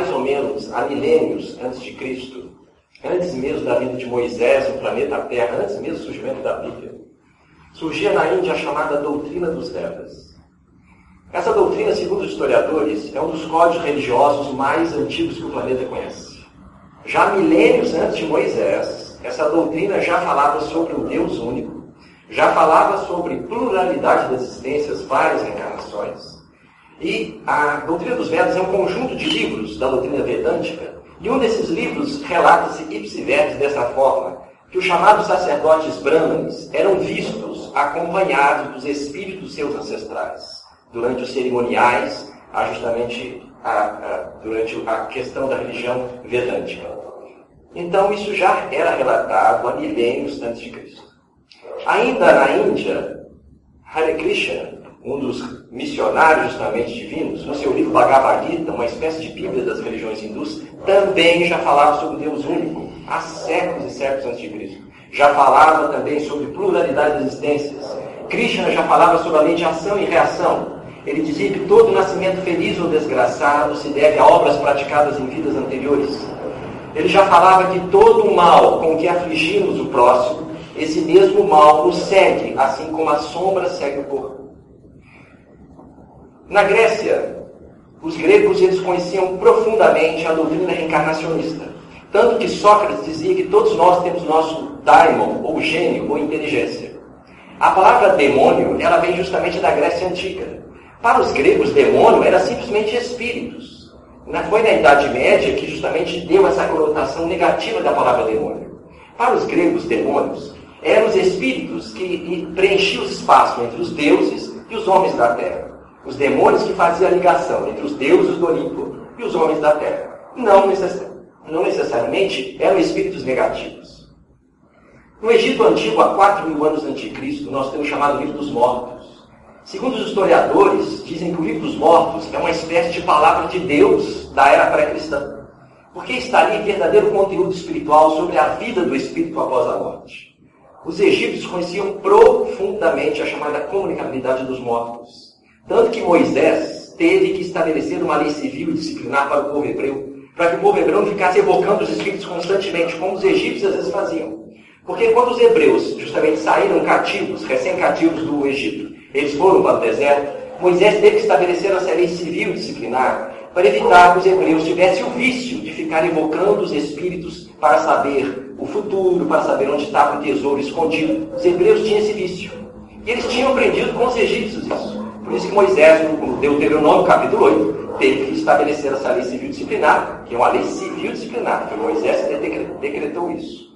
mais ou menos há milênios antes de Cristo, antes mesmo da vida de Moisés no planeta Terra, antes mesmo do surgimento da Bíblia, surgia na Índia a chamada doutrina dos Vedas. Essa doutrina, segundo os historiadores, é um dos códigos religiosos mais antigos que o planeta conhece. Já milênios antes de Moisés, essa doutrina já falava sobre o Deus único, já falava sobre pluralidade das existências, várias encarnações. E a doutrina dos Vedas é um conjunto de livros da doutrina vedântica, e um desses livros relata-se ipsi verbis dessa forma, que os chamados sacerdotes brahmanes eram vistos acompanhados dos espíritos seus ancestrais durante os cerimoniais, justamente a, a, durante a questão da religião vedântica. Então, isso já era relatado há milênios antes de Cristo. Ainda na Índia, Hare Krishna, um dos missionários justamente divinos, no seu livro Bhagavad Gita, uma espécie de Bíblia das religiões hindus, também já falava sobre Deus único, há séculos e séculos antes de Cristo. Já falava também sobre pluralidade de existências. Krishna já falava sobre a lei de ação e reação. Ele dizia que todo nascimento feliz ou desgraçado se deve a obras praticadas em vidas anteriores. Ele já falava que todo mal com que afligimos o próximo, esse mesmo mal nos segue, assim como a sombra segue o corpo. Na Grécia, os gregos eles conheciam profundamente a doutrina reencarnacionista. Tanto que Sócrates dizia que todos nós temos nosso daimon, ou gênio, ou inteligência. A palavra demônio, ela vem justamente da Grécia Antiga. Para os gregos, demônio era simplesmente espíritos. Foi na Idade Média que justamente deu essa conotação negativa da palavra demônio. Para os gregos, demônios eram os espíritos que preenchiam os espaços entre os deuses e os homens da terra. Os demônios que faziam a ligação entre os deuses do Olimpo e os homens da terra. Não, necess... não necessariamente eram espíritos negativos. No Egito Antigo, há 4 mil anos antes de Cristo, nós temos chamado livro dos mortos. Segundo os historiadores, dizem que o livro dos mortos é uma espécie de palavra de Deus da era pré-cristã. Porque está ali verdadeiro conteúdo espiritual sobre a vida do espírito após a morte. Os egípcios conheciam profundamente a chamada comunicabilidade dos mortos. Tanto que Moisés teve que estabelecer uma lei civil e disciplinar para o povo hebreu, para que o povo hebreu não ficasse evocando os espíritos constantemente, como os egípcios às vezes faziam. Porque quando os hebreus justamente saíram cativos, recém-cativos do Egito, eles foram para o deserto. Moisés teve que estabelecer essa lei civil disciplinar para evitar que os hebreus tivessem o vício de ficar evocando os espíritos para saber o futuro, para saber onde estava o tesouro escondido. Os hebreus tinham esse vício. E eles tinham aprendido com os egípcios isso. Por isso que Moisés, no Deuteronômio capítulo 8, teve que estabelecer essa lei civil disciplinar, que é uma lei civil disciplinar, que Moisés decretou isso.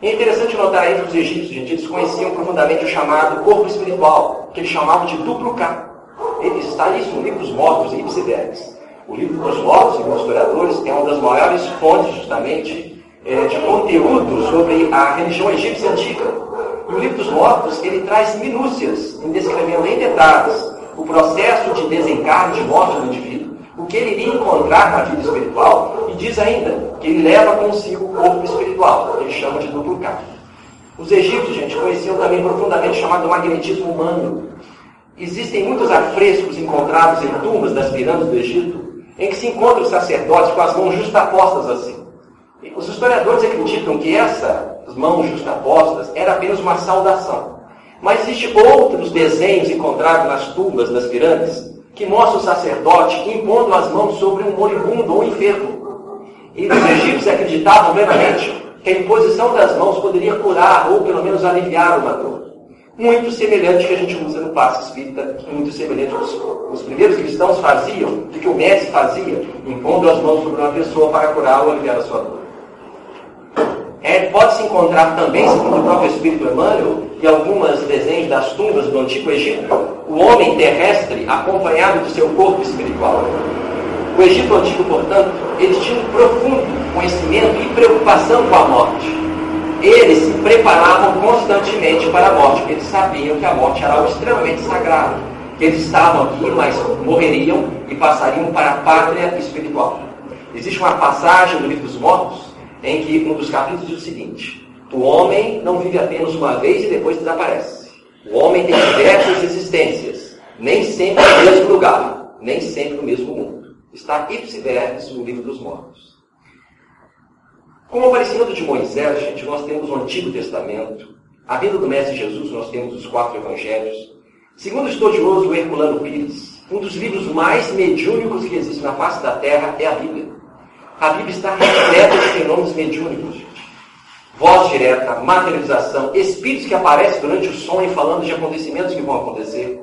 É interessante notar aí que os egípcios, gente, eles conheciam profundamente o chamado corpo espiritual, que eles chamavam de duplo K. Ele está isso no livro dos mortos, Ipsi Verbis. O livro dos mortos, segundo os historiadores, é uma das maiores fontes, justamente, é, de conteúdo sobre a religião egípcia antiga. E o livro dos mortos, ele traz minúcias, em descrevendo em detalhes o processo de desencarne, de morte do indivíduo, o que ele iria encontrar na vida espiritual, e diz ainda que ele leva consigo o corpo espiritual, que ele chama de duplo K. Os egípcios, gente, conheciam também profundamente o chamado magnetismo humano. Existem muitos afrescos encontrados em tumbas das pirâmides do Egito, em que se encontram os sacerdotes com as mãos justapostas assim. E os historiadores acreditam que essas mãos justapostas era apenas uma saudação. Mas existem outros desenhos encontrados nas tumbas das pirâmides que mostra o sacerdote impondo as mãos sobre um moribundo ou enfermo. E os egípcios acreditavam plenamente que a imposição das mãos poderia curar ou pelo menos aliviar uma dor. Muito semelhante que a gente usa no passo espírita, muito semelhante que os, os primeiros cristãos faziam, do que o mestre fazia, impondo as mãos sobre uma pessoa para curar ou aliviar a sua dor. É, Pode-se encontrar também, segundo o próprio Espírito Emmanuel, em alguns desenhos das tumbas do Antigo Egito, o homem terrestre acompanhado do seu corpo espiritual. O Egito Antigo, portanto, eles tinham um profundo conhecimento e preocupação com a morte. Eles se preparavam constantemente para a morte, porque eles sabiam que a morte era algo extremamente sagrado. Que eles estavam aqui, mas morreriam e passariam para a pátria espiritual. Existe uma passagem no livro dos mortos em que um dos capítulos diz o seguinte: o homem não vive apenas uma vez e depois desaparece. O homem tem diversas existências, nem sempre no mesmo lugar, nem sempre no mesmo mundo. Está ipsi no livro dos mortos. Como aparecimento de Moisés, gente, nós temos o Antigo Testamento. A vida do Mestre Jesus, nós temos os quatro evangelhos. Segundo o estudioso Herculano Pires, um dos livros mais mediúnicos que existe na face da Terra é a Bíblia. A Bíblia está repleta de fenômenos mediúnicos, gente. Voz direta, materialização, espíritos que aparecem durante o sonho falando de acontecimentos que vão acontecer.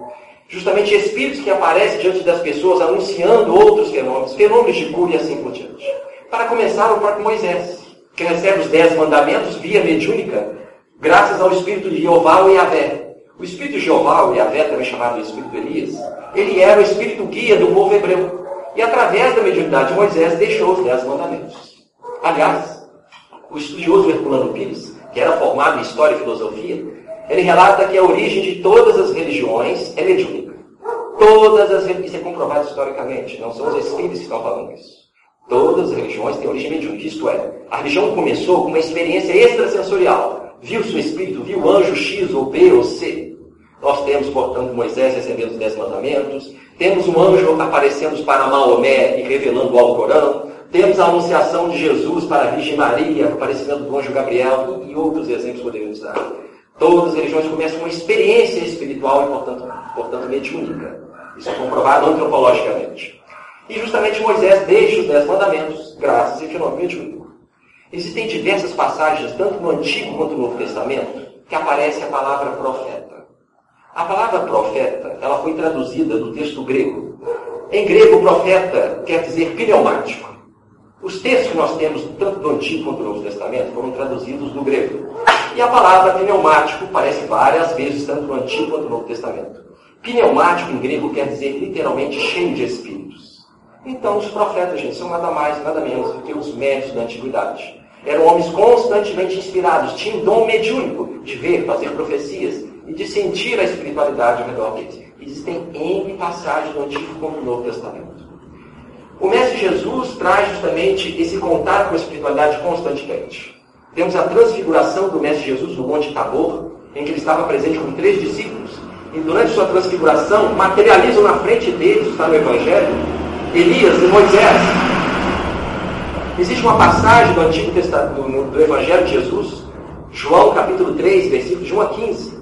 Justamente espíritos que aparecem diante das pessoas anunciando outros fenômenos, fenômenos de cura e assim por diante. Para começar, o próprio Moisés, que recebe os dez mandamentos via mediúnica, graças ao espírito de Jeová ou Yahvé. O espírito de Jeová, ou Yahvé, também chamado de espírito Elias, ele era o espírito guia do povo hebreu. E através da mediunidade de Moisés deixou os dez mandamentos. Aliás, o estudioso Herculano Pires, que era formado em História e Filosofia, ele relata que a origem de todas as religiões é mediúnica. Todas as isso é comprovado historicamente, não são os espíritos que estão falando isso. Todas as religiões têm origem mediúnica, isto é, a religião começou com uma experiência extrasensorial. Viu seu espírito, viu o anjo X ou B ou C. Nós temos, portanto, Moisés recebendo os Dez Mandamentos, temos um anjo aparecendo para Maomé e revelando o Alcorão, temos a anunciação de Jesus para a Virgem Maria, o aparecimento do anjo Gabriel e outros exemplos poderíamos dar. Todas as religiões começam com uma experiência espiritual e, portanto, portanto mediúnica. Isso é comprovado antropologicamente. E justamente Moisés deixa os Dez Mandamentos graças esse fenômeno mediúnico. Existem diversas passagens, tanto no Antigo quanto no Novo Testamento, que aparece a palavra profeta. A palavra profeta, ela foi traduzida do texto grego. Em grego, profeta quer dizer pneumático. Os textos que nós temos, tanto do Antigo quanto do Novo Testamento, foram traduzidos do grego. E a palavra pneumático aparece várias vezes, tanto no Antigo quanto no Novo Testamento. Pneumático em grego quer dizer literalmente cheio de espíritos. Então, os profetas, gente, são nada mais, nada menos do que os médicos da antiguidade. Eram homens constantemente inspirados, tinham dom mediúnico de ver, fazer profecias e de sentir a espiritualidade ao redor deles. Existem N passagens do Antigo como no Novo Testamento. O Mestre Jesus traz justamente esse contato com a espiritualidade constantemente. Temos a transfiguração do Mestre Jesus no Monte Tabor, em que ele estava presente com três discípulos. E durante sua transfiguração, materializam na frente deles, está no Evangelho, Elias e Moisés. Existe uma passagem do Antigo Testamento, do, do Evangelho de Jesus, João capítulo 3, versículos de 1 a 15,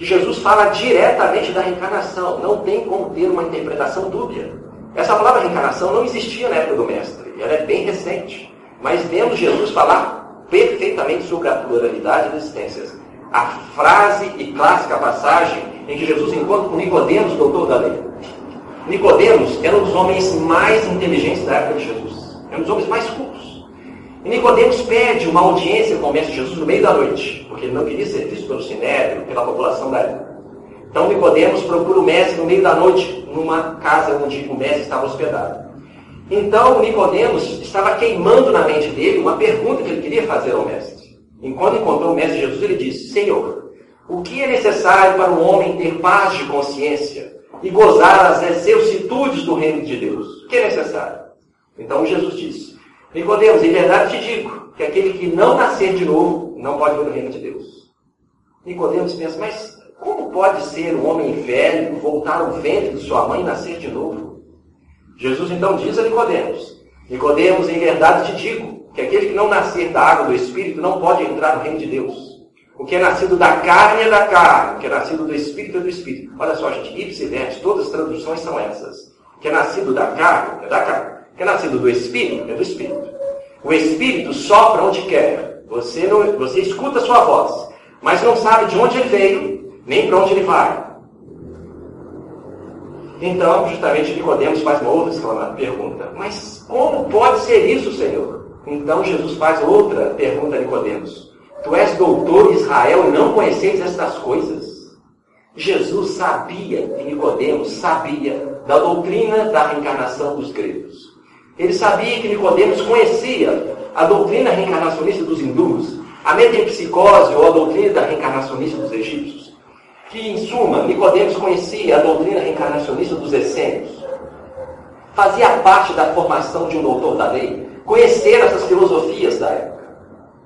que Jesus fala diretamente da reencarnação. Não tem como ter uma interpretação dúbia. Essa palavra reencarnação não existia na época do Mestre, ela é bem recente. Mas vemos Jesus falar perfeitamente sobre a pluralidade das existências. A frase e clássica passagem em que Jesus encontra com Nicodemos, doutor da lei. Nicodemos era um dos homens mais inteligentes da época de Jesus. Era um dos homens mais cultos. E Nicodemos pede uma audiência com o Mestre Jesus no meio da noite, porque ele não queria ser visto pelo sinédrio, pela população da época. Então Nicodemos procura o mestre no meio da noite, numa casa onde o mestre estava hospedado. Então Nicodemos estava queimando na mente dele uma pergunta que ele queria fazer ao mestre. Enquanto encontrou o mestre Jesus, ele disse: Senhor, o que é necessário para um homem ter paz de consciência e gozar as excelsitudes do reino de Deus? O que é necessário? Então Jesus disse: Nicodemos, em verdade te digo que aquele que não nascer de novo não pode ver o reino de Deus. Nicodemos pensa, mas como pode ser um homem velho voltar ao ventre de sua mãe e nascer de novo? Jesus então diz a Nicodemos: Nicodemos, em verdade te digo que aquele que não nascer da água do Espírito não pode entrar no reino de Deus. O que é nascido da carne é da carne, o que é nascido do Espírito é do Espírito. Olha só, gente, ipsi todas as traduções são essas. O que é nascido da carne é da carne, é nascido do Espírito é do Espírito. O Espírito sopra onde quer. Você, não, você escuta a sua voz, mas não sabe de onde ele veio nem para onde ele vai. Então, justamente Nicodemos faz uma outra pergunta. Mas como pode ser isso, Senhor? Então Jesus faz outra pergunta a Nicodemos. Tu és doutor em Israel e não conheceis estas coisas? Jesus sabia, e Nicodemos sabia, da doutrina da reencarnação dos gregos. Ele sabia que Nicodemos conhecia a doutrina reencarnacionista dos hindus, a metempsicose ou a doutrina reencarnacionista dos egípcios que, em suma, Nicodemos conhecia a doutrina reencarnacionista dos essênios, fazia parte da formação de um doutor da lei, conhecer essas filosofias da época.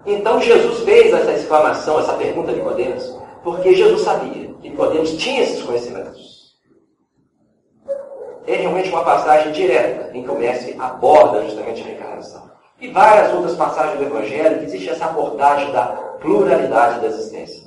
Então Jesus fez essa exclamação, essa pergunta a Nicodemos, porque Jesus sabia que Nicodemos tinha esses conhecimentos. É realmente uma passagem direta em que o mestre aborda justamente a reencarnação. E várias outras passagens do Evangelho que existe essa abordagem da pluralidade das existências.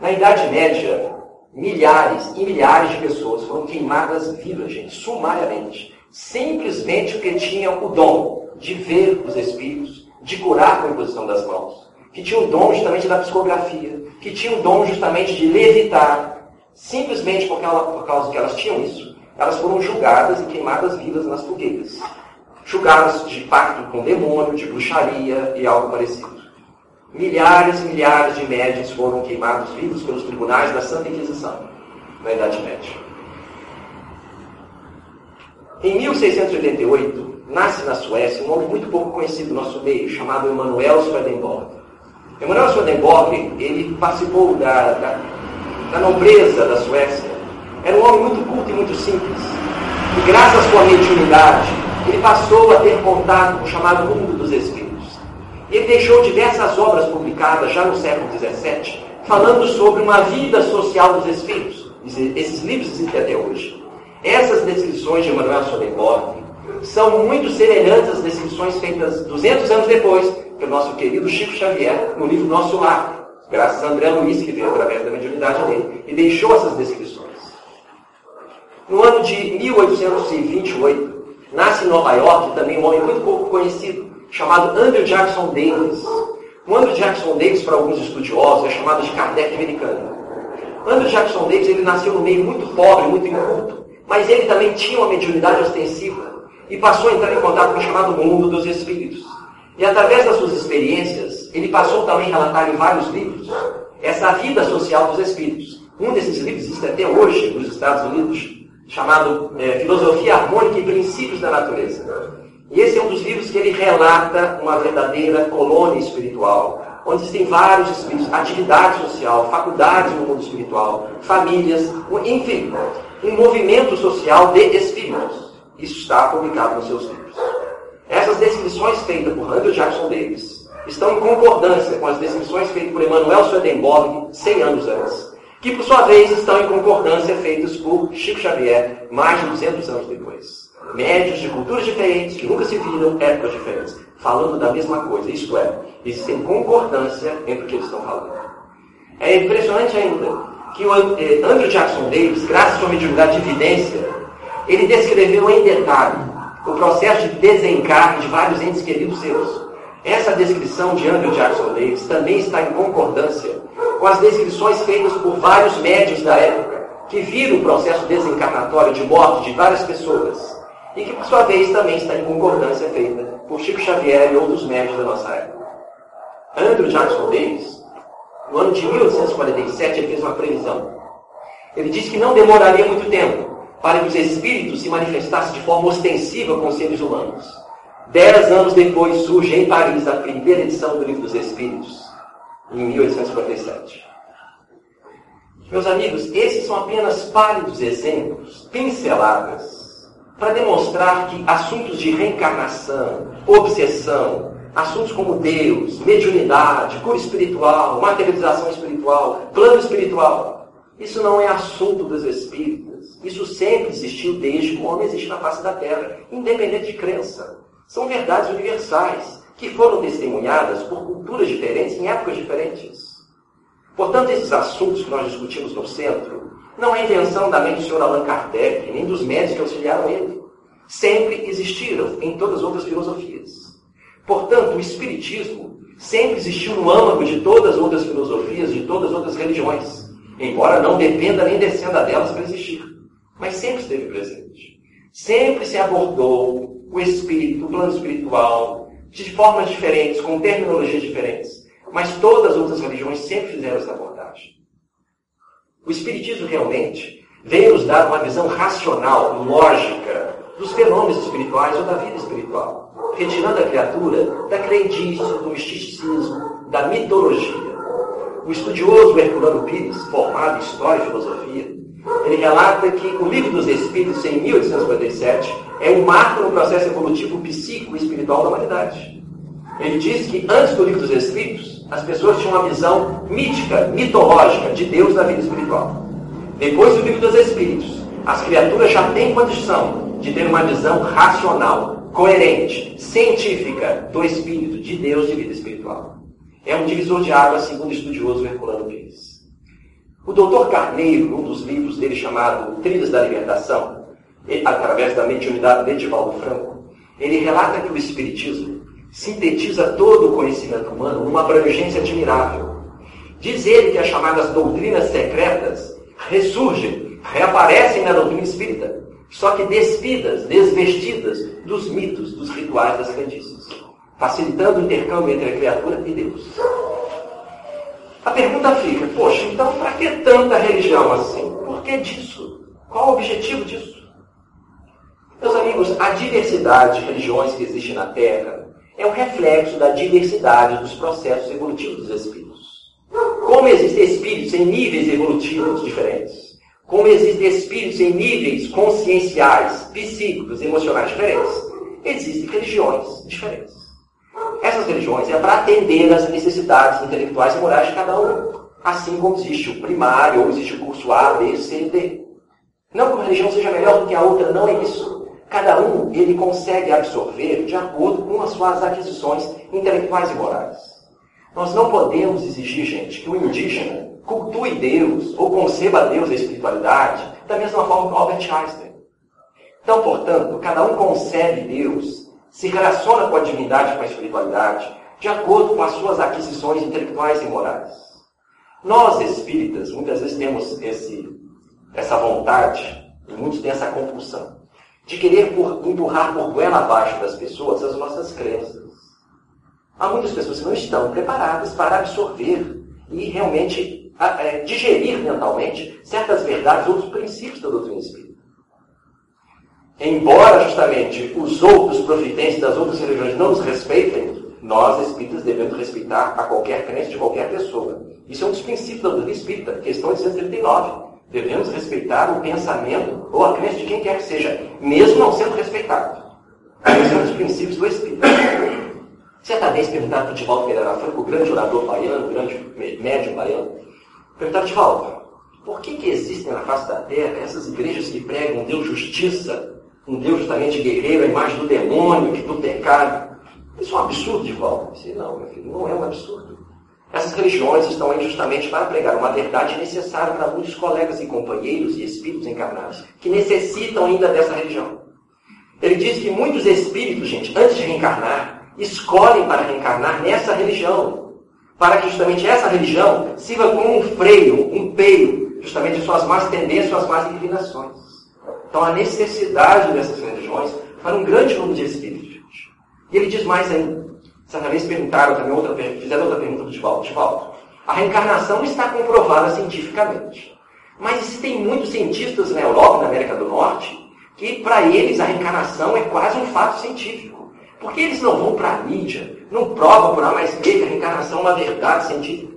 Na Idade Média, milhares e milhares de pessoas foram queimadas vivas, gente, sumariamente. Simplesmente porque tinham o dom de ver os espíritos, de curar com a imposição das mãos, que tinham o dom justamente da psicografia, que tinham o dom justamente de levitar. Simplesmente porque ela, por causa que elas tinham isso, elas foram julgadas e queimadas vivas nas fogueiras. Julgadas de pacto com demônio, de bruxaria e algo parecido. Milhares e milhares de médios foram queimados vivos pelos tribunais da Santa Inquisição, na Idade Média. Em 1688, nasce na Suécia um homem muito pouco conhecido no nosso meio, chamado Emanuel Swedenborg. Emanuel Swedenborg, ele participou da, da, da nobreza da Suécia. Era um homem muito culto e muito simples. E graças à sua mediunidade, ele passou a ter contato com o chamado mundo dos espíritos. Ele deixou diversas obras publicadas já no século XVII, falando sobre uma vida social dos espíritos. Esses livros existem até hoje. Essas descrições de Emmanuel Swedenborg são muito semelhantes às descrições feitas 200 anos depois pelo nosso querido Chico Xavier no livro Nosso Lar, graças a André Luiz, que veio através da mediunidade dele, e deixou essas descrições. No ano de 1828, nasce em Nova York também um homem muito pouco conhecido, chamado Andrew Jackson Davis. O Andrew Jackson Davis, para alguns estudiosos, é chamado de Kardec americano. Andrew Jackson Davis ele nasceu no meio muito pobre, muito inculto, mas ele também tinha uma mediunidade ostensiva e passou a entrar em contato com o chamado mundo dos espíritos. E através das suas experiências, ele passou também a relatar em vários livros essa vida social dos espíritos. Um desses livros existe até hoje nos Estados Unidos, chamado é, Filosofia Harmônica e Princípios da Natureza. E esse é um dos livros que ele relata uma verdadeira colônia espiritual, onde existem vários espíritos, atividade social, faculdades no mundo espiritual, famílias, enfim, um movimento social de espíritos. Isso está publicado nos seus livros. Essas descrições feitas por Andrew Jackson Davis estão em concordância com as descrições feitas por Emanuel Swedenborg 100 anos antes, que por sua vez estão em concordância feitas por Chico Xavier mais de 200 anos depois médios de culturas diferentes, que nunca se viram, épocas diferentes, falando da mesma coisa. Isto é, existem concordância entre o que eles estão falando. É impressionante ainda que o eh, Andrew Jackson Davis, graças à sua mediunidade de evidência, ele descreveu em detalhe o processo de desencarne de vários entes queridos seus. Essa descrição de Andrew Jackson Davis também está em concordância com as descrições feitas por vários médios da época, que viram o processo desencarnatório de morte de várias pessoas e que, por sua vez, também está em concordância feita por Chico Xavier e outros médicos da nossa época. Andrew Jackson Davis, no ano de 1847, ele fez uma previsão. Ele disse que não demoraria muito tempo para que os espíritos se manifestassem de forma ostensiva com os seres humanos. Dez anos depois surge em Paris a primeira edição do Livro dos Espíritos, em 1857. Meus amigos, esses são apenas pálidos exemplos, pinceladas para demonstrar que assuntos de reencarnação, obsessão, assuntos como Deus, mediunidade, cura espiritual, materialização espiritual, plano espiritual, isso não é assunto dos espíritas. Isso sempre existiu desde que o homem existe na face da Terra, independente de crença. São verdades universais que foram testemunhadas por culturas diferentes em épocas diferentes. Portanto, esses assuntos que nós discutimos no centro não é invenção da mente do senhor Allan Kardec, nem dos médicos que auxiliaram ele. Sempre existiram em todas as outras filosofias. Portanto, o Espiritismo sempre existiu no âmago de todas as outras filosofias, de todas as outras religiões, embora não dependa nem descenda delas para existir. Mas sempre esteve presente. Sempre se abordou o espírito, o plano espiritual, de formas diferentes, com terminologias diferentes. Mas todas as outras religiões sempre fizeram essa abordagem. O Espiritismo realmente veio nos dar uma visão racional, lógica, dos fenômenos espirituais ou da vida espiritual, retirando a criatura da crendice, do misticismo, da mitologia. O estudioso Herculano Pires, formado em História e Filosofia, ele relata que o Livro dos Espíritos, em 1857, é um marco no processo evolutivo psíquico e espiritual da humanidade. Ele diz que antes do Livro dos Espíritos, as pessoas tinham uma visão mítica, mitológica de Deus na vida espiritual. Depois do livro dos Espíritos, As criaturas já têm condição de ter uma visão racional, coerente, científica do Espírito, de Deus de vida espiritual. É um divisor de águas, segundo o estudioso Herculano Pires. O doutor Carneiro, num dos livros dele chamado Trilhas da Libertação, através da mediunidade de Edivaldo Franco, ele relata que o Espiritismo sintetiza todo o conhecimento humano numa abrangência admirável. Diz ele que as chamadas doutrinas secretas ressurgem, reaparecem na doutrina espírita, só que despidas, desvestidas dos mitos, dos rituais das crendices, facilitando o intercâmbio entre a criatura e Deus. A pergunta fica, poxa, então para que tanta religião assim? Por que disso? Qual o objetivo disso? Meus amigos, a diversidade de religiões que existe na Terra é um reflexo da diversidade dos processos evolutivos dos espíritos. Como existem espíritos em níveis evolutivos diferentes, como existem espíritos em níveis conscienciais, psíquicos, emocionais diferentes, existem religiões diferentes. Essas religiões é para atender às necessidades intelectuais e morais de cada um. Assim como existe o primário, ou existe o curso A, B, C D. Não que uma religião seja melhor do que a outra, não é isso. Cada um ele consegue absorver de acordo com as suas aquisições intelectuais e morais. Nós não podemos exigir, gente, que o indígena cultue Deus ou conceba Deus a espiritualidade da mesma forma que Albert Einstein. Então, portanto, cada um concebe Deus, se relaciona com a divindade com a espiritualidade de acordo com as suas aquisições intelectuais e morais. Nós, espíritas, muitas vezes temos esse, essa vontade, e muitos têm essa compulsão de querer por, empurrar por goela abaixo das pessoas as nossas crenças. Há muitas pessoas que não estão preparadas para absorver e realmente é, digerir mentalmente certas verdades, outros princípios da doutrina espírita. Embora justamente os outros profitentes das outras religiões não nos respeitem, nós espíritas devemos respeitar a qualquer crença de qualquer pessoa. Isso é um dos princípios da doutrina espírita, questão 839. Devemos respeitar o pensamento ou a crença de quem quer que seja, mesmo não sendo respeitado. Esse é um dos princípios do Espírito. Certa vez perguntaram para o Divaldo Pereira Franco, o grande orador baiano, o grande médium baiano, perguntaram, Divaldo, por que, que existem na face da terra essas igrejas que pregam Deus justiça, um Deus justamente guerreiro, a imagem do demônio, que do pecado? Isso é um absurdo, Divaldo. Disse, não, meu filho, não é um absurdo. Essas religiões estão aí justamente para pregar uma verdade necessária para muitos colegas e companheiros e espíritos encarnados que necessitam ainda dessa religião. Ele diz que muitos espíritos, gente, antes de reencarnar, escolhem para reencarnar nessa religião, para que justamente essa religião sirva como um freio, um peio, justamente de suas más tendências, suas más inclinações. Então, a necessidade dessas religiões para um grande número de espíritos. E ele diz mais ainda. Certa vez perguntaram também, outra, fizeram outra pergunta do Divaldo. Divaldo, a reencarnação está comprovada cientificamente. Mas existem muitos cientistas na Europa na América do Norte que, para eles, a reencarnação é quase um fato científico. Porque eles não vão para a mídia, não provam por A mais B que a reencarnação é uma verdade científica.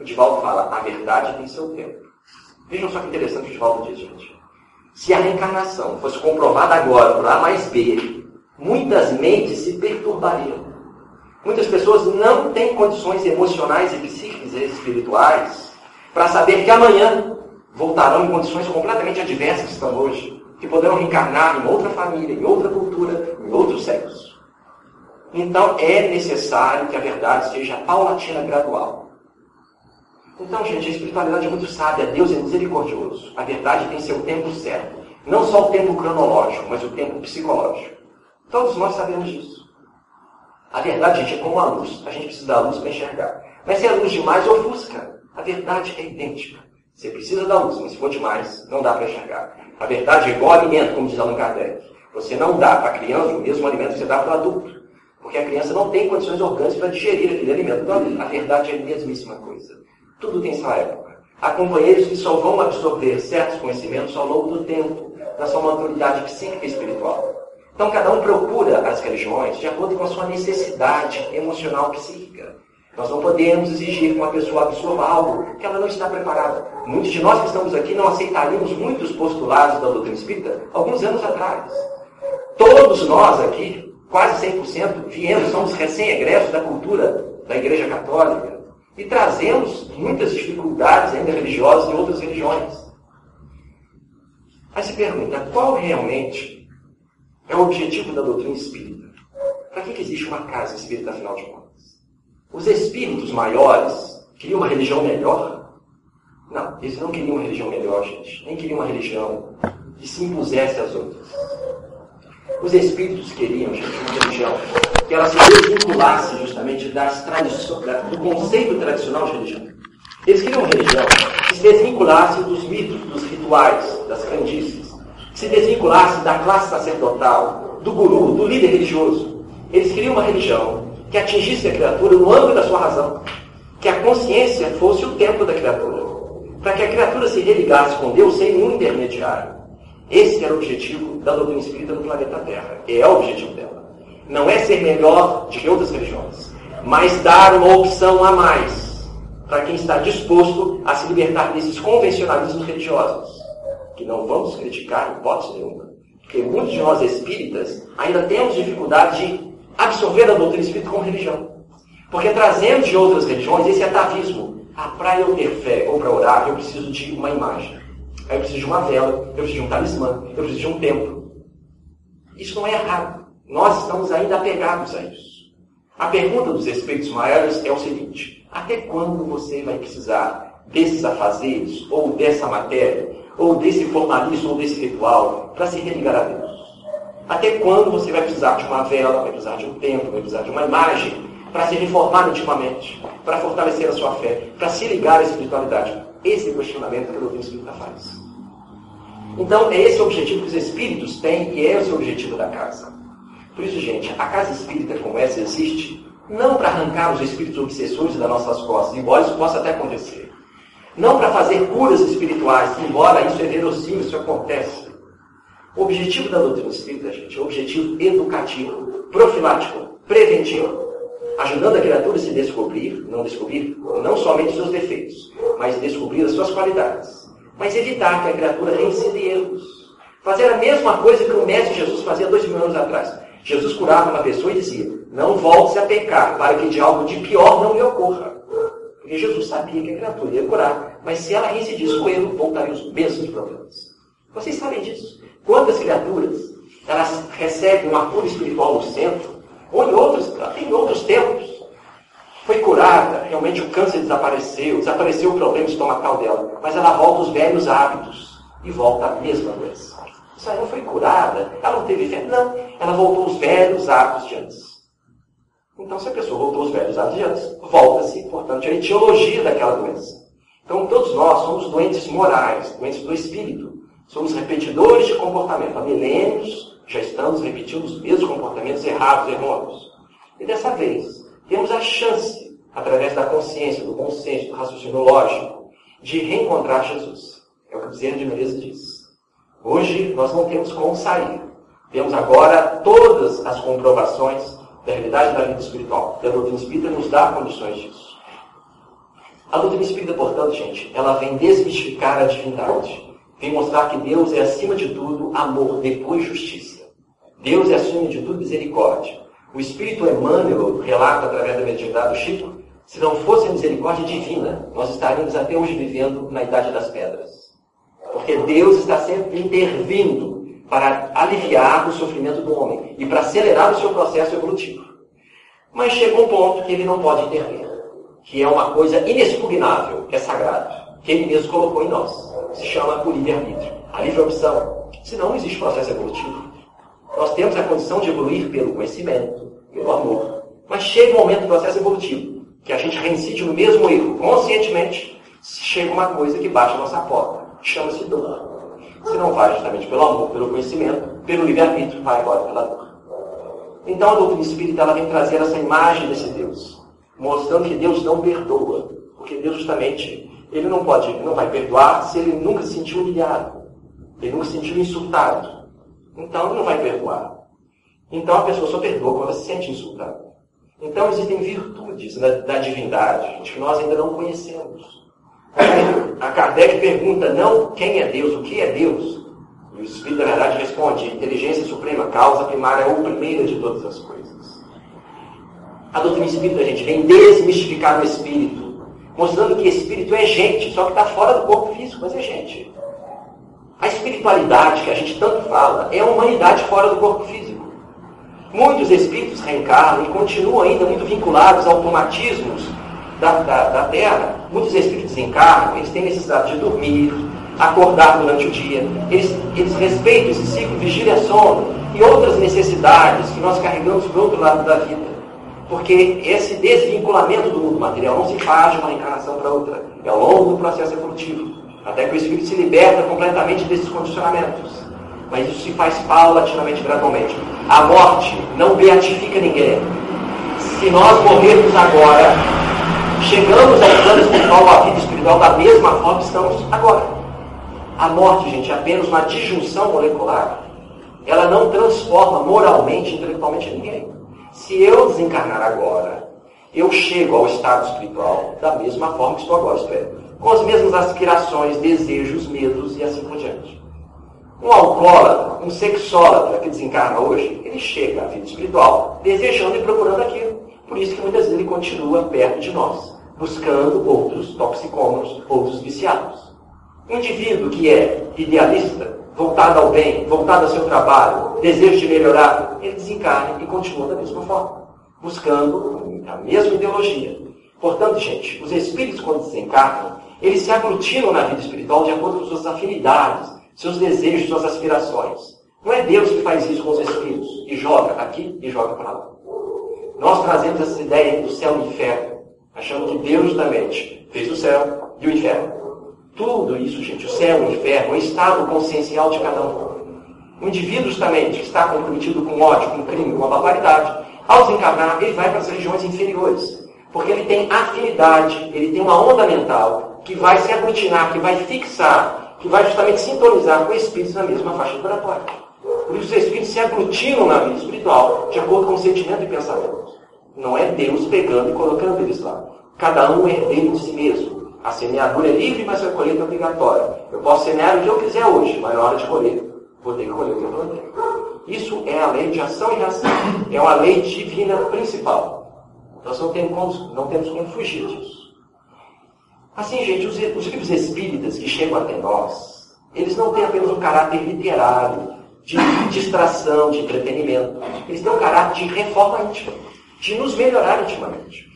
O Divaldo fala, a verdade tem seu tempo. Vejam só que interessante o Divaldo diz, gente. Se a reencarnação fosse comprovada agora por A mais B, muitas mentes se perturbariam. Muitas pessoas não têm condições emocionais e psíquicas e espirituais para saber que amanhã voltarão em condições completamente adversas que estão hoje, que poderão reencarnar em outra família, em outra cultura, em outro sexo. Então é necessário que a verdade seja paulatina, gradual. Então, gente, a espiritualidade é muito sábia, Deus é misericordioso. A verdade tem seu tempo certo. Não só o tempo cronológico, mas o tempo psicológico. Todos nós sabemos disso. A verdade, gente, é como a luz. A gente precisa da luz para enxergar. Mas se a luz demais ofusca, a verdade é idêntica. Você precisa da luz, mas se for demais, não dá para enxergar. A verdade é igual alimento, como diz Allan Kardec. Você não dá para a criança o mesmo alimento que você dá para o adulto. Porque a criança não tem condições orgânicas para digerir aquele alimento. Então, a verdade é a mesmíssima coisa. Tudo tem sua época. Há companheiros que só vão absorver certos conhecimentos ao longo do tempo, da sua maturidade psíquica e espiritual. Então, cada um procura as religiões de acordo com a sua necessidade emocional psíquica. Nós não podemos exigir que uma pessoa absorva algo que ela não está preparada. Muitos de nós que estamos aqui não aceitaríamos muitos postulados da doutrina espírita alguns anos atrás. Todos nós aqui, quase 100%, viemos, somos recém-egressos da cultura da Igreja Católica e trazemos muitas dificuldades ainda religiosas de outras religiões. Aí se pergunta, qual realmente é o objetivo da doutrina espírita? Para que, que existe uma casa espírita, afinal de contas? Os espíritos maiores queriam uma religião melhor? Não, eles não queriam uma religião melhor, gente. Nem queriam uma religião que se impusesse às outras. Os espíritos queriam, gente, uma religião que ela se desvinculasse justamente das do conceito tradicional de religião. Eles queriam uma religião que se desvinculasse dos mitos, dos rituais, das crendices, que se desvinculasse da classe sacerdotal, do guru, do líder religioso. Eles queriam uma religião que atingisse a criatura no âmbito da sua razão, que a consciência fosse o templo da criatura, para que a criatura se religasse com Deus sem nenhum intermediário. Esse era o objetivo da doutrina espírita no planeta Terra. É o objetivo dela. Não é ser melhor do que outras religiões, mas dar uma opção a mais para quem está disposto a se libertar desses convencionalismos religiosos, que não vamos criticar em hipótese nenhuma. Porque muitos de nós espíritas ainda temos dificuldade de absorver a doutrina espírita como religião. Porque trazemos de outras religiões esse atavismo. Ah, para eu ter fé ou para orar, eu preciso de uma imagem. Eu preciso de uma vela, eu preciso de um talismã, eu preciso de um templo. Isso não é errado. Nós estamos ainda apegados a isso. A pergunta dos espíritos maiores é o seguinte: até quando você vai precisar desses afazeres, ou dessa matéria, ou desse formalismo, ou desse ritual, para se religar a Deus? Até quando você vai precisar de uma vela, vai precisar de um templo, vai precisar de uma imagem, para se reformar intimamente, para fortalecer a sua fé, para se ligar à espiritualidade? Esse é o questionamento que a doutrina espírita faz. Então, é esse o objetivo que os espíritos têm e é esse o objetivo da casa. Por isso, gente, a casa espírita como essa existe não para arrancar os espíritos obsessores das nossas costas, embora isso possa até acontecer. Não para fazer curas espirituais, embora isso é verossímil, isso acontece. O objetivo da doutrina espírita, gente, é o objetivo educativo, profilático, preventivo, ajudando a criatura a se descobrir, não descobrir não somente seus defeitos, mas descobrir as suas qualidades, mas evitar que a criatura reincida em erros. Fazer a mesma coisa que o Mestre Jesus fazia dois mil anos atrás. Jesus curava uma pessoa e dizia: Não volte a pecar, para que de algo de pior não lhe ocorra. Porque Jesus sabia que a criatura ia curar, mas se ela incidisse no erro, voltaria os mesmos problemas. Vocês sabem disso? Quantas criaturas elas recebem uma cura espiritual no centro, ou em outros, em outros tempos, foi curada, realmente o câncer desapareceu, desapareceu o problema estomacal dela, mas ela volta aos velhos hábitos e volta à mesma doença. Isso aí não foi curada, ela não teve fé. Não, ela voltou aos velhos hábitos de antes. Então, se a pessoa voltou aos velhos hábitos de antes, volta-se, portanto, a etiologia daquela doença. Então, todos nós somos doentes morais, doentes do espírito. Somos repetidores de comportamento. Há milênios já estamos repetindo os mesmos comportamentos errados, errôneos. E dessa vez, temos a chance, através da consciência, do bom senso, do raciocínio lógico, de reencontrar Jesus. É o que o Bezerra de Menezes diz. Hoje nós não temos como sair. Temos agora todas as comprovações da realidade da vida espiritual. E a doutrina espírita nos dá condições disso. A doutrina espírita, portanto, gente, ela vem desmistificar a divindade. Vem mostrar que Deus é, acima de tudo, amor, depois justiça. Deus é, de tudo, misericórdia. O Espírito Emmanuel relata através da mediunidade do Chico, se não fosse a misericórdia divina, nós estaríamos até hoje vivendo na Idade das Pedras. Porque Deus está sempre intervindo para aliviar o sofrimento do homem e para acelerar o seu processo evolutivo. Mas chega um ponto que ele não pode intervir, que é uma coisa inexpugnável, que é sagrado, que ele mesmo colocou em nós. Se chama o livre-arbítrio, a livre opção. Senão não existe processo evolutivo. Nós temos a condição de evoluir pelo conhecimento, pelo amor. Mas chega um momento do processo evolutivo que a gente reincide no mesmo erro, conscientemente, chega uma coisa que bate a nossa porta chama-se dor. Se não vai justamente pelo amor, pelo conhecimento, pelo livre-arbítrio, vai agora pela dor. Então a doutrina espírita ela vem trazer essa imagem desse Deus, mostrando que Deus não perdoa, porque Deus justamente ele não pode, ele não vai perdoar se ele nunca se sentiu humilhado, ele nunca se sentiu insultado. Então não vai perdoar. Então a pessoa só perdoa quando ela se sente insultada. Então existem virtudes da, da divindade que nós ainda não conhecemos. A Kardec pergunta não quem é Deus, o que é Deus. E o Espírito da Verdade responde: inteligência suprema, causa primária ou primeira de todas as coisas. A doutrina espírita, gente, vem desmistificar o espírito, mostrando que espírito é gente, só que está fora do corpo físico, mas é gente. A espiritualidade que a gente tanto fala é a humanidade fora do corpo físico. Muitos espíritos reencarnam e continuam ainda muito vinculados a automatismos da, da, da Terra. Muitos espíritos encarnam, eles têm necessidade de dormir, acordar durante o dia. Eles, eles respeitam esse ciclo vigília-sono e outras necessidades que nós carregamos para outro lado da vida. Porque esse desvinculamento do mundo material não se faz de uma reencarnação para outra. É ao longo do processo evolutivo. Até que o espírito se liberta completamente desses condicionamentos. Mas isso se faz paulatinamente, gradualmente. A morte não beatifica ninguém. Se nós morrermos agora, chegamos ao plano espiritual, à vida espiritual, da mesma forma que estamos agora. A morte, gente, é apenas uma disjunção molecular. Ela não transforma moralmente, intelectualmente ninguém. Se eu desencarnar agora, eu chego ao estado espiritual da mesma forma que estou agora, isto é, com as mesmas aspirações, desejos, medos e assim por diante. Um alcoólatra, um sexólatra que desencarna hoje, ele chega à vida espiritual desejando e procurando aquilo. Por isso que muitas vezes ele continua perto de nós, buscando outros toxicômanos, outros viciados. Um indivíduo que é idealista, voltado ao bem, voltado ao seu trabalho, desejo de melhorar, ele desencarna e continua da mesma forma, buscando a mesma ideologia. Portanto, gente, os espíritos, quando desencarnam, eles se aglutinam na vida espiritual de acordo com suas afinidades, seus desejos, suas aspirações. Não é Deus que faz isso com os espíritos e joga aqui e joga para lá. Nós trazemos essa ideia do céu e inferno, achando que Deus justamente fez o céu e o inferno. Tudo isso, gente, o céu, o inferno, o estado consciencial de cada um. O indivíduo, justamente, que está comprometido com ódio, com crime, com a barbaridade, ao desencarnar, ele vai para as regiões inferiores. Porque ele tem afinidade, ele tem uma onda mental que vai se aglutinar, que vai fixar, que vai justamente sintonizar com espíritos na mesma faixa vibratória. Por isso, os espíritos se aglutinam na vida espiritual de acordo com o sentimento e pensamento. Não é Deus pegando e colocando eles lá. Cada um é herdeiro de si mesmo. A semeadura é livre, mas a colheita é obrigatória. Eu posso semear o que eu quiser hoje, mas na hora de colher, vou ter que colher o que eu plantei. Isso é a lei de ação e reação. É uma lei divina principal. Nós não temos como, não temos como fugir disso. Assim, gente, os, os livros espíritas que chegam até nós, eles não têm apenas um caráter literário, de distração, de entretenimento. Eles têm um caráter de reforma íntima, de nos melhorar intimamente.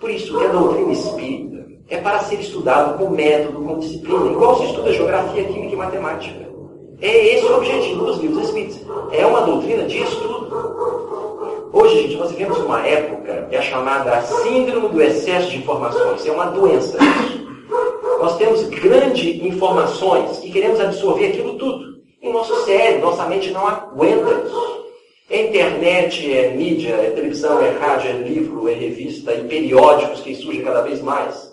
Por isso a doutrina espírita é para ser estudado com método, com disciplina, igual se estuda geografia, química e matemática. É esse o objetivo dos livros espíritas. É uma doutrina de estudo. Hoje, gente, nós vivemos uma época que é chamada síndrome do excesso de informações. É uma doença. Nós temos grandes informações e queremos absorver aquilo tudo. E nosso cérebro, nossa mente não aguenta isso. É internet, é mídia, é televisão, é rádio, é livro, é revista e periódicos que surgem cada vez mais.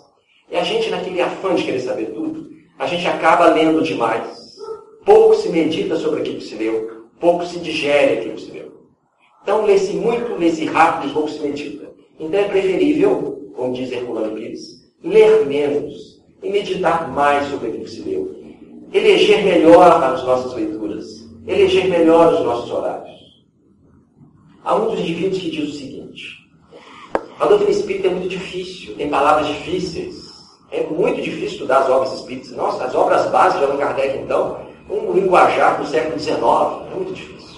E a gente, naquele afã de querer saber tudo, a gente acaba lendo demais. Pouco se medita sobre aquilo que se leu, pouco se digere aquilo que se leu. Então, lê-se muito, lê-se rápido e pouco se medita. Então, é preferível, como diz Herculano Pires, ler menos e meditar mais sobre aquilo que se leu. Eleger melhor as nossas leituras, eleger melhor os nossos horários. Há muitos indivíduos que dizem o seguinte: a doutrina espírita é muito difícil, tem palavras difíceis. É muito difícil estudar as obras espíritas. Nossa, as obras básicas de Allan Kardec, então, um linguajar do século XIX, é muito difícil.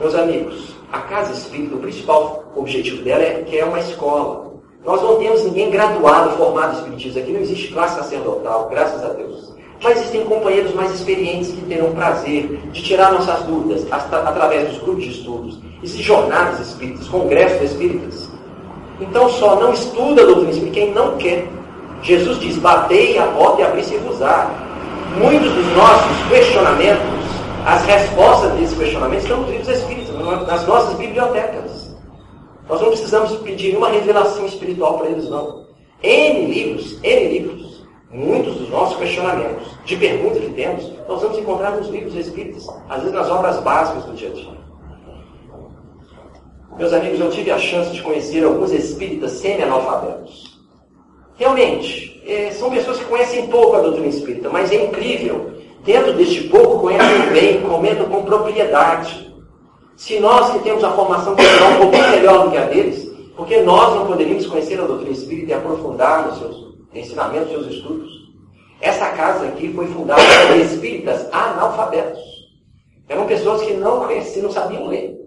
Meus amigos, a casa espírita, o principal objetivo dela é que é uma escola. Nós não temos ninguém graduado, formado em espiritismo. Aqui não existe classe sacerdotal, graças a Deus. Mas existem companheiros mais experientes que terão prazer de tirar nossas dúvidas através dos grupos de estudos, esses jornadas espíritas, congressos espíritas. Então só não estuda a doutrina espírita quem não quer. Jesus diz, batei a porta e abri-se-vos-á. Muitos dos nossos questionamentos, as respostas desses questionamentos estão nos livros espíritas, nas nossas bibliotecas. Nós não precisamos pedir nenhuma revelação espiritual para eles, não. N livros, N livros, muitos dos nossos questionamentos, de perguntas que temos, nós vamos encontrar nos livros espíritas, às vezes nas obras básicas do dia a dia. Meus amigos, eu tive a chance de conhecer alguns espíritas semi-analfabetos. Realmente, é, são pessoas que conhecem pouco a doutrina espírita, mas é incrível. Dentro deste pouco, conhecem bem, comentam com propriedade. Se nós que temos a formação cultural um pouquinho melhor do que a deles, porque nós não poderíamos conhecer a doutrina espírita e aprofundar nos seus ensinamentos, nos seus estudos? Essa casa aqui foi fundada por espíritas analfabetos. Eram pessoas que não conheciam, não sabiam ler.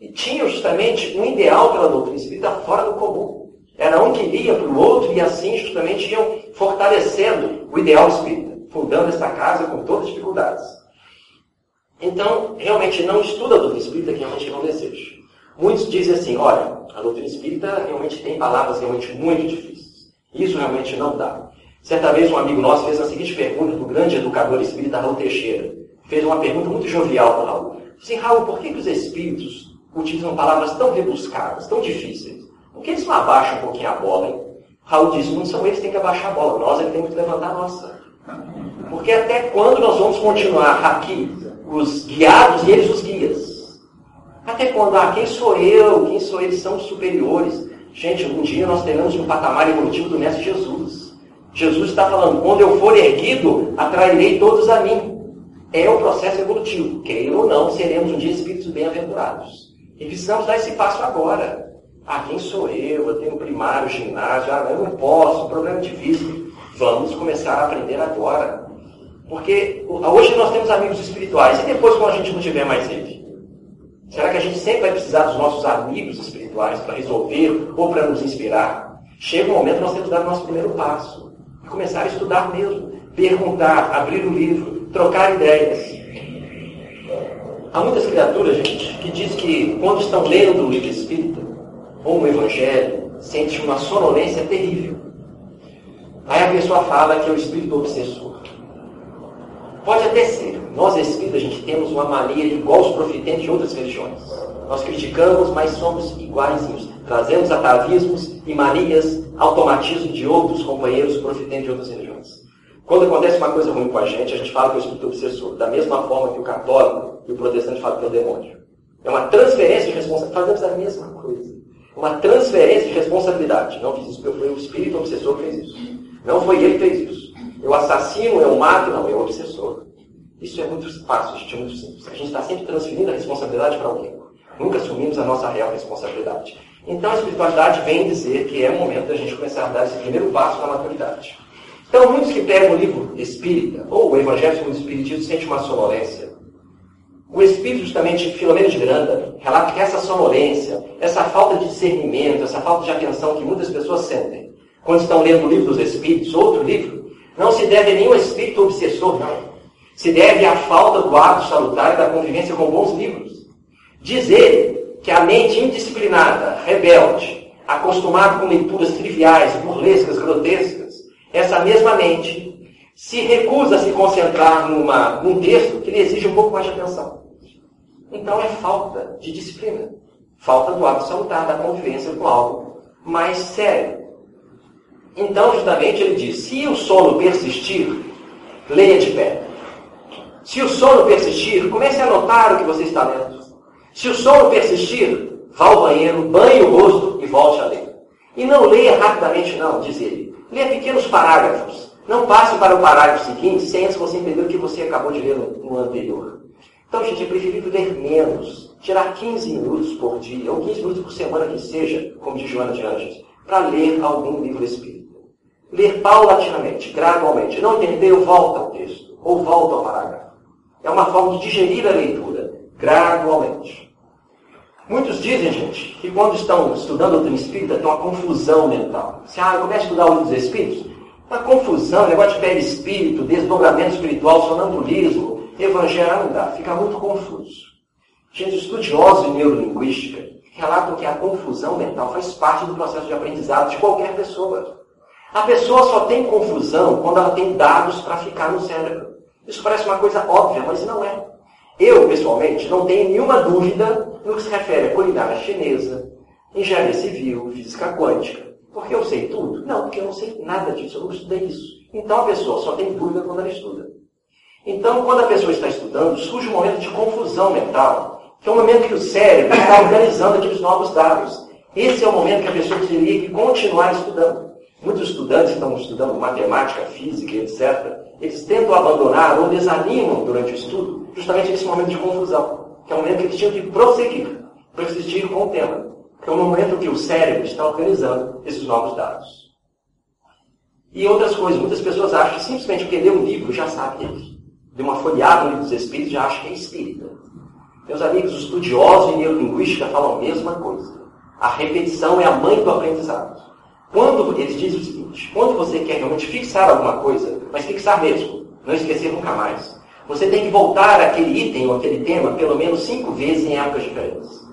E tinham justamente um ideal pela doutrina espírita fora do comum. Era um que lia para o outro e assim justamente iam fortalecendo o ideal espírita, fundando esta casa com todas as dificuldades. Então, realmente não estuda a doutrina espírita que realmente não deseja. Muitos dizem assim, olha, a doutrina espírita realmente tem palavras realmente muito difíceis. Isso realmente não dá. Certa vez um amigo nosso fez a seguinte pergunta para o grande educador espírita Raul Teixeira. Fez uma pergunta muito jovial para Raul. Assim, Raul, por que, que os espíritos utilizam palavras tão rebuscadas, tão difíceis? Por que eles não abaixam um pouquinho a bola, hein? Raul disse, não são eles que têm que abaixar a bola, nós é que temos que levantar a nossa. Porque até quando nós vamos continuar aqui, os guiados e eles os guias? Até quando? Ah, quem sou eu? Quem sou eles? São os superiores. Gente, um dia nós teremos um patamar evolutivo do Mestre Jesus. Jesus está falando, quando eu for erguido, atrairei todos a mim. É o processo evolutivo. Queira ou não, seremos um dia espíritos bem-aventurados. E precisamos dar esse passo agora. Ah, quem sou eu? Eu tenho primário, ginásio, ah, eu não posso, problema difícil. Vamos começar a aprender agora. Porque hoje nós temos amigos espirituais, e depois quando a gente não tiver mais ele? Será que a gente sempre vai precisar dos nossos amigos espirituais para resolver ou para nos inspirar? Chega um momento que nós temos que dar o nosso primeiro passo e começar a estudar mesmo, perguntar, abrir o livro, trocar ideias. Há muitas criaturas, gente, que diz que quando estão lendo o livro espírita ou o evangelho, sentem uma sonolência terrível. Aí a pessoa fala que é o espírito obsessor. Pode até ser. Nós espíritas, a gente temos uma mania igual os profitentes de outras religiões. Nós criticamos, mas somos iguaizinhos. Trazemos atavismos e manias, automatismo de outros companheiros profitentes de outras religiões. Quando acontece uma coisa ruim com a gente, a gente fala que é o espírito obsessor. Da mesma forma que o católico e o protestante falam que é o demônio. É uma transferência de responsabilidade. Fazemos a mesma coisa. Uma transferência de responsabilidade. Não fiz isso porque foi o espírito obsessor que fez isso. Não foi ele que fez isso. Eu assassino, eu mato, não, eu obsessor. Isso é muito fácil, gente, é muito simples. A gente está sempre transferindo a responsabilidade para alguém. Nunca assumimos a nossa real responsabilidade. Então a espiritualidade vem dizer que é o momento da gente começar a dar esse primeiro passo na maturidade. Então muitos que pegam o livro espírita, ou o Evangelho segundo o Espiritismo, sentem uma sonolência. O Espírito, justamente, Filomeno de Granda, relata que essa sonolência, essa falta de discernimento, essa falta de atenção que muitas pessoas sentem, quando estão lendo o livro dos Espíritos, outro livro, não se deve a nenhum espírito obsessor, não. Se deve à falta do hábito salutar e da convivência com bons livros. Diz ele que a mente indisciplinada, rebelde, acostumada com leituras triviais, burlescas, grotescas, essa mesma mente se recusa a se concentrar numa, num texto que lhe exige um pouco mais de atenção. Então é falta de disciplina. Falta do hábito salutar, da convivência com algo mais sério. Então, justamente, ele diz: se o sono persistir, leia de pé. Se o sono persistir, comece a anotar o que você está lendo. Se o sono persistir, vá ao banheiro, banhe o rosto e volte a ler. E não leia rapidamente, não, diz ele. Leia pequenos parágrafos. Não passe para o parágrafo seguinte sem você entender o que você acabou de ler no, no anterior. Então, gente, é preferível ler menos. Tirar 15 minutos por dia, ou 15 minutos por semana que seja, como diz Joana de Anjos, para ler algum livro espírita. Ler paulatinamente, gradualmente. Não entendeu, volta ao texto, ou volta ao parágrafo. É uma forma de digerir a leitura, gradualmente. Muitos dizem, gente, que quando estão estudando a doutrina espírita, tem uma confusão mental. Se ah, começa a estudar o livro dos espíritos, uma confusão, negócio de espírito, desdobramento espiritual, sonambulismo, evangelho, não dá, fica muito confuso. Gente, estudiosos em neurolinguística relatam que a confusão mental faz parte do processo de aprendizado de qualquer pessoa. A pessoa só tem confusão quando ela tem dados para ficar no cérebro. Isso parece uma coisa óbvia, mas não é. Eu, pessoalmente, não tenho nenhuma dúvida no que se refere à culinária chinesa, engenharia civil, física quântica. Porque eu sei tudo? Não, porque eu não sei nada disso, eu não estudei isso. Então a pessoa só tem dúvida quando ela estuda. Então, quando a pessoa está estudando, surge um momento de confusão mental, que é o momento que o cérebro está organizando aqueles novos dados. Esse é o momento que a pessoa teria que continuar estudando. Muitos estudantes que estão estudando matemática, física, etc., eles tentam abandonar ou desanimam durante o estudo justamente nesse momento de confusão, que é o momento que eles tinham que prosseguir, persistir com o tema, que é o momento que o cérebro está organizando esses novos dados. E outras coisas. Muitas pessoas acham que simplesmente porque lê um livro já sabe dele. De uma folheada no livro dos Espíritos já acha que é espírita. Meus amigos, os estudiosos de neurolinguística falam a mesma coisa. A repetição é a mãe do aprendizado. Quando eles dizem o seguinte, quando você quer realmente fixar alguma coisa, mas fixar mesmo, não esquecer nunca mais, você tem que voltar àquele item ou aquele tema pelo menos cinco vezes em épocas diferentes.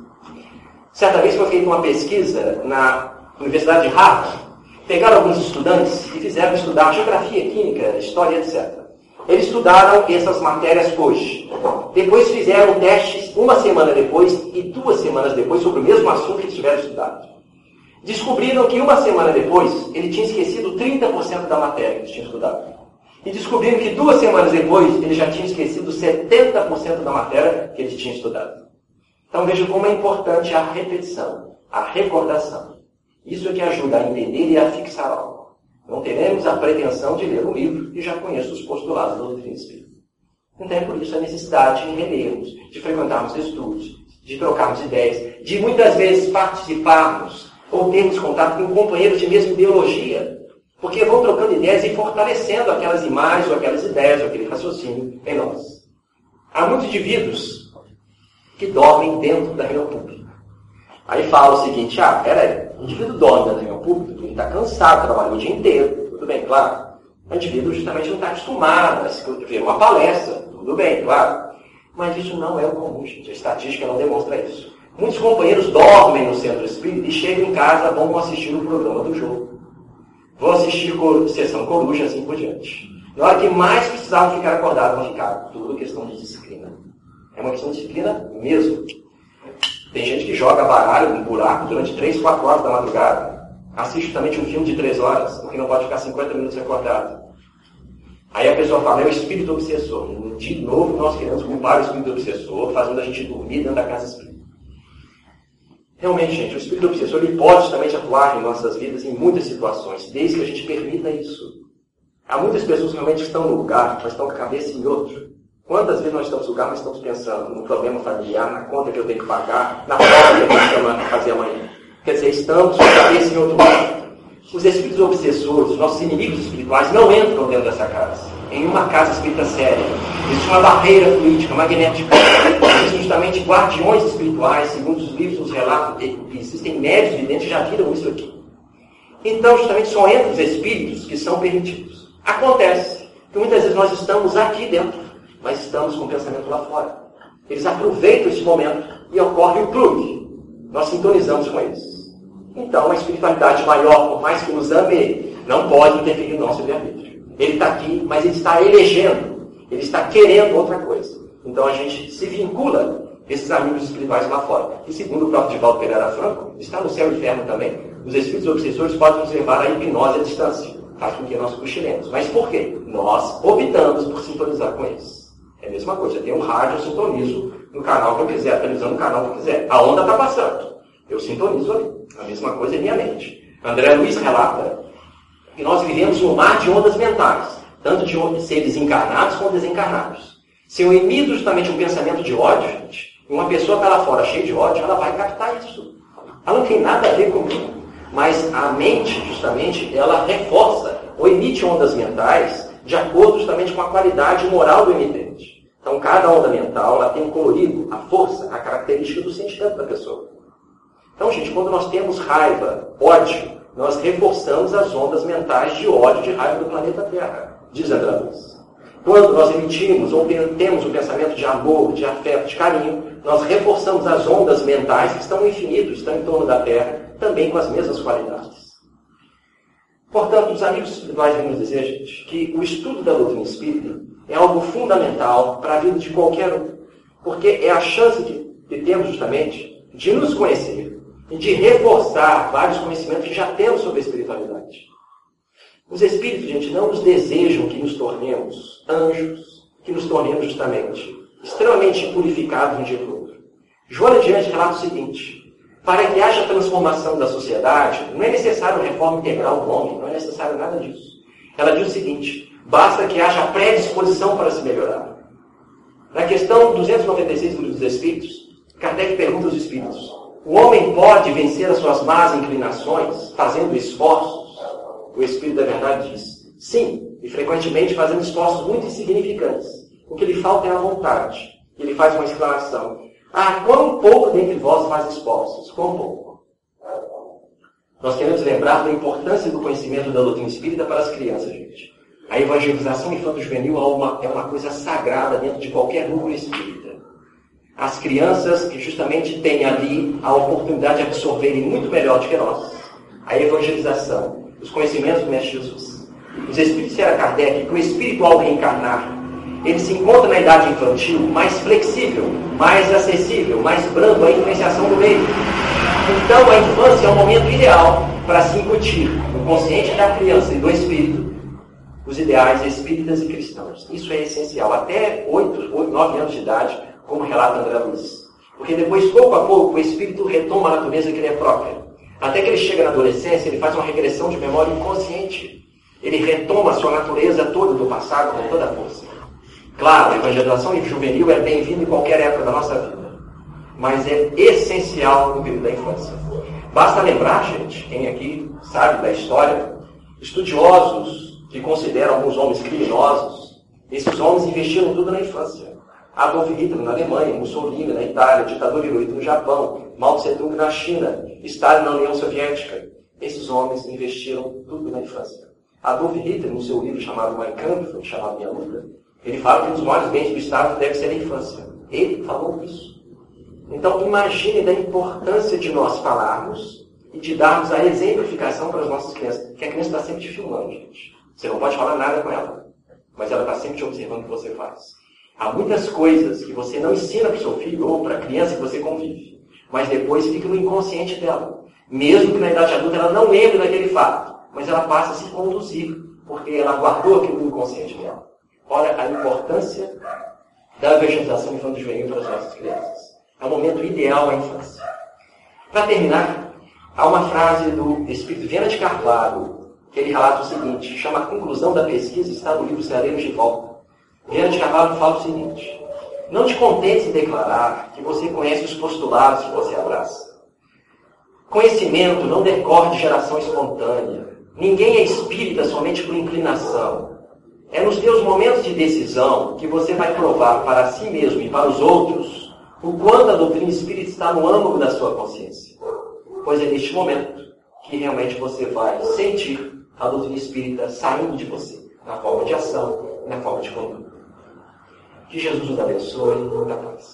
Certa vez foi feita uma pesquisa na Universidade de Harvard. Pegaram alguns estudantes e fizeram estudar geografia, química, história, etc. Eles estudaram essas matérias hoje. Depois fizeram testes uma semana depois e duas semanas depois sobre o mesmo assunto que eles tiveram estudado. Descobriram que uma semana depois ele tinha esquecido 30% da matéria que eles tinham estudado. E descobriram que duas semanas depois ele já tinha esquecido 70% da matéria que eles tinham estudado. Então veja como é importante a repetição, a recordação. Isso é que ajuda a entender e a fixar algo. Não teremos a pretensão de ler um livro e já conheço os postulados da doutrina espírita. Então é por isso a necessidade de relermos, de frequentarmos estudos, de trocarmos ideias, de muitas vezes participarmos ou termos contato com companheiros de mesma ideologia, porque vão trocando ideias e fortalecendo aquelas imagens ou aquelas ideias ou aquele raciocínio em nós. Há muitos indivíduos que dormem dentro da reunião pública. Aí fala o seguinte, ah, peraí, o indivíduo dorme na reunião pública ele está cansado, trabalhou o dia inteiro, tudo bem, claro. O indivíduo justamente não está acostumado a ver uma palestra, tudo bem, claro. Mas isso não é o comum, gente. A estatística não demonstra isso. Muitos companheiros dormem no centro espírita e chegam em casa, vão assistir o programa do jogo. Vão assistir sessão coruja, assim por diante. Na hora que mais precisavam ficar acordados, vão ficar. Tudo questão de disciplina. É uma questão de disciplina mesmo. Tem gente que joga baralho no buraco durante 3, 4 horas da madrugada. Assiste justamente um filme de 3 horas, porque não pode ficar 50 minutos acordado. Aí a pessoa fala, é o espírito obsessor. De novo, nós queremos culpar o espírito obsessor, fazendo a gente dormir dentro da casa espírita. Realmente, gente, o espírito obsessor ele pode justamente atuar em nossas vidas em muitas situações, desde que a gente permita isso. Há muitas pessoas que realmente estão no lugar, mas estão com a cabeça em outro. Quantas vezes nós estamos no lugar, mas estamos pensando no problema familiar, na conta que eu tenho que pagar, na prova que eu tenho que fazer amanhã. Quer dizer, estamos com a cabeça em outro lugar. Os espíritos obsessores, os nossos inimigos espirituais, não entram dentro dessa casa. Em uma casa espírita séria. Existe uma barreira política, magnética. Existem justamente guardiões espirituais, segundo os livros nos relatam, existem médios videntes que já viram isso aqui. Então, justamente, só entram os espíritos que são permitidos. Acontece que muitas vezes nós estamos aqui dentro, mas estamos com o pensamento lá fora. Eles aproveitam esse momento e ocorre o plug. Nós sintonizamos com eles. Então, a espiritualidade maior, por mais que nos ame, não pode interferir no nosso livre-arbítrio. Ele está aqui, mas ele está elegendo, ele está querendo outra coisa. Então, a gente se vincula esses amigos espirituais lá fora. E segundo o próprio Divaldo Pereira Franco, está no céu e inferno também. Os espíritos obsessores podem nos levar à hipnose à distância. Faz com que nós cochilemos. Mas por quê? Nós optamos por sintonizar com eles. É a mesma coisa. Tem um rádio, eu sintonizo no canal que eu quiser, a televisão no canal que eu quiser. A onda está passando. Eu sintonizo ali. A mesma coisa em minha mente. André Luiz relata que nós vivemos um mar de ondas mentais, tanto de seres encarnados como desencarnados. Se eu emito justamente um pensamento de ódio, gente, uma pessoa está lá fora cheia de ódio, ela vai captar isso. Ela não tem nada a ver comigo. Mas a mente, justamente, ela reforça ou emite ondas mentais de acordo justamente com a qualidade moral do emitente. Então, cada onda mental ela tem um colorido, a força, a característica do sentimento da pessoa. Então, gente, quando nós temos raiva, ódio, nós reforçamos as ondas mentais de ódio, de raiva do planeta Terra, diz André Luiz. Quando nós emitimos ou temos o um pensamento de amor, de afeto, de carinho, nós reforçamos as ondas mentais que estão no infinito, estão em torno da Terra, também com as mesmas qualidades. Portanto, os amigos vêm nos dizer, que o estudo da doutrina espírita é algo fundamental para a vida de qualquer um, porque é a chance que temos justamente de nos conhecer, e de reforçar vários conhecimentos que já temos sobre a espiritualidade. Os espíritos, gente, não nos desejam que nos tornemos anjos, que nos tornemos justamente extremamente purificados um dia para o outro. Joana Diante relata o seguinte: para que haja transformação da sociedade, não é necessário reforma integral do homem, não é necessário nada disso. Ela diz o seguinte: basta que haja predisposição para se melhorar. Na questão 296 do Livro dos Espíritos, Kardec pergunta aos Espíritos: o homem pode vencer as suas más inclinações fazendo esforços? O Espírito da Verdade diz: sim, e frequentemente fazendo esforços muito insignificantes. O que lhe falta é a vontade. Ele faz uma exclamação: Ah, quão pouco dentre vós faz esforços? Quão pouco? Nós queremos lembrar da importância do conhecimento da doutrina espírita para as crianças, gente. A evangelização infanto-juvenil é uma, é coisa sagrada dentro de qualquer núcleo espírita. As crianças que justamente têm ali a oportunidade de absorverem muito melhor do que nós a evangelização, os conhecimentos do Mestre Jesus. Os espíritos era Kardec, que o espírito ao reencarnar, ele se encontra na idade infantil mais flexível, mais acessível, mais brando à influenciação do meio. Então a infância é o momento ideal para se incutir no consciente da criança e do espírito os ideais espíritas e cristãos. Isso é essencial. Até 8, 8 9 anos de idade, como relata André Luiz. Porque depois, pouco a pouco, o espírito retoma a natureza que lhe é própria. Até que ele chega na adolescência, ele faz uma regressão de memória inconsciente. Ele retoma a sua natureza toda do passado com toda a força. Claro, a evangelização juvenil é bem-vinda em qualquer época da nossa vida. Mas é essencial no período da infância. Basta lembrar, gente, quem aqui sabe da história, estudiosos que consideram alguns homens criminosos, esses homens investiram tudo na infância. Adolf Hitler na Alemanha, Mussolini na Itália, ditador Hirohito no Japão, Mao Tse-tung na China, Stalin na União Soviética. Esses homens investiram tudo na infância. Adolf Hitler, no seu livro chamado Mein Kampf, chamado Minha Luta, ele fala que um dos maiores bens do Estado deve ser a infância. Ele falou isso. Então, imagine da importância de nós falarmos e de darmos a exemplificação para as nossas crianças. Que a criança está sempre te filmando, gente. Você não pode falar nada com ela, mas ela está sempre te observando o que você faz. Há muitas coisas que você não ensina para o seu filho ou para a criança que você convive, mas depois fica no inconsciente dela. Mesmo que na idade adulta ela não lembre daquele fato, mas ela passa a se conduzir, porque ela guardou aquilo no inconsciente dela. Olha a importância da vegetação infanto-juvenil para as nossas crianças. É o momento ideal à infância. Para terminar, há uma frase do Espírito Viana de Carvalho, que ele relata o seguinte, chama a conclusão da pesquisa, está no livro Ceareiros de Volta. Viana de Carvalho fala o seguinte: não te contentes em declarar que você conhece os postulados que você abraça. Conhecimento não decorre de geração espontânea. Ninguém é espírita somente por inclinação. É nos teus momentos de decisão que você vai provar para si mesmo e para os outros o quanto a doutrina espírita está no âmago da sua consciência. Pois é neste momento que realmente você vai sentir a doutrina espírita saindo de você, na forma de ação na forma de conduta. Que Jesus nos abençoe e muita paz.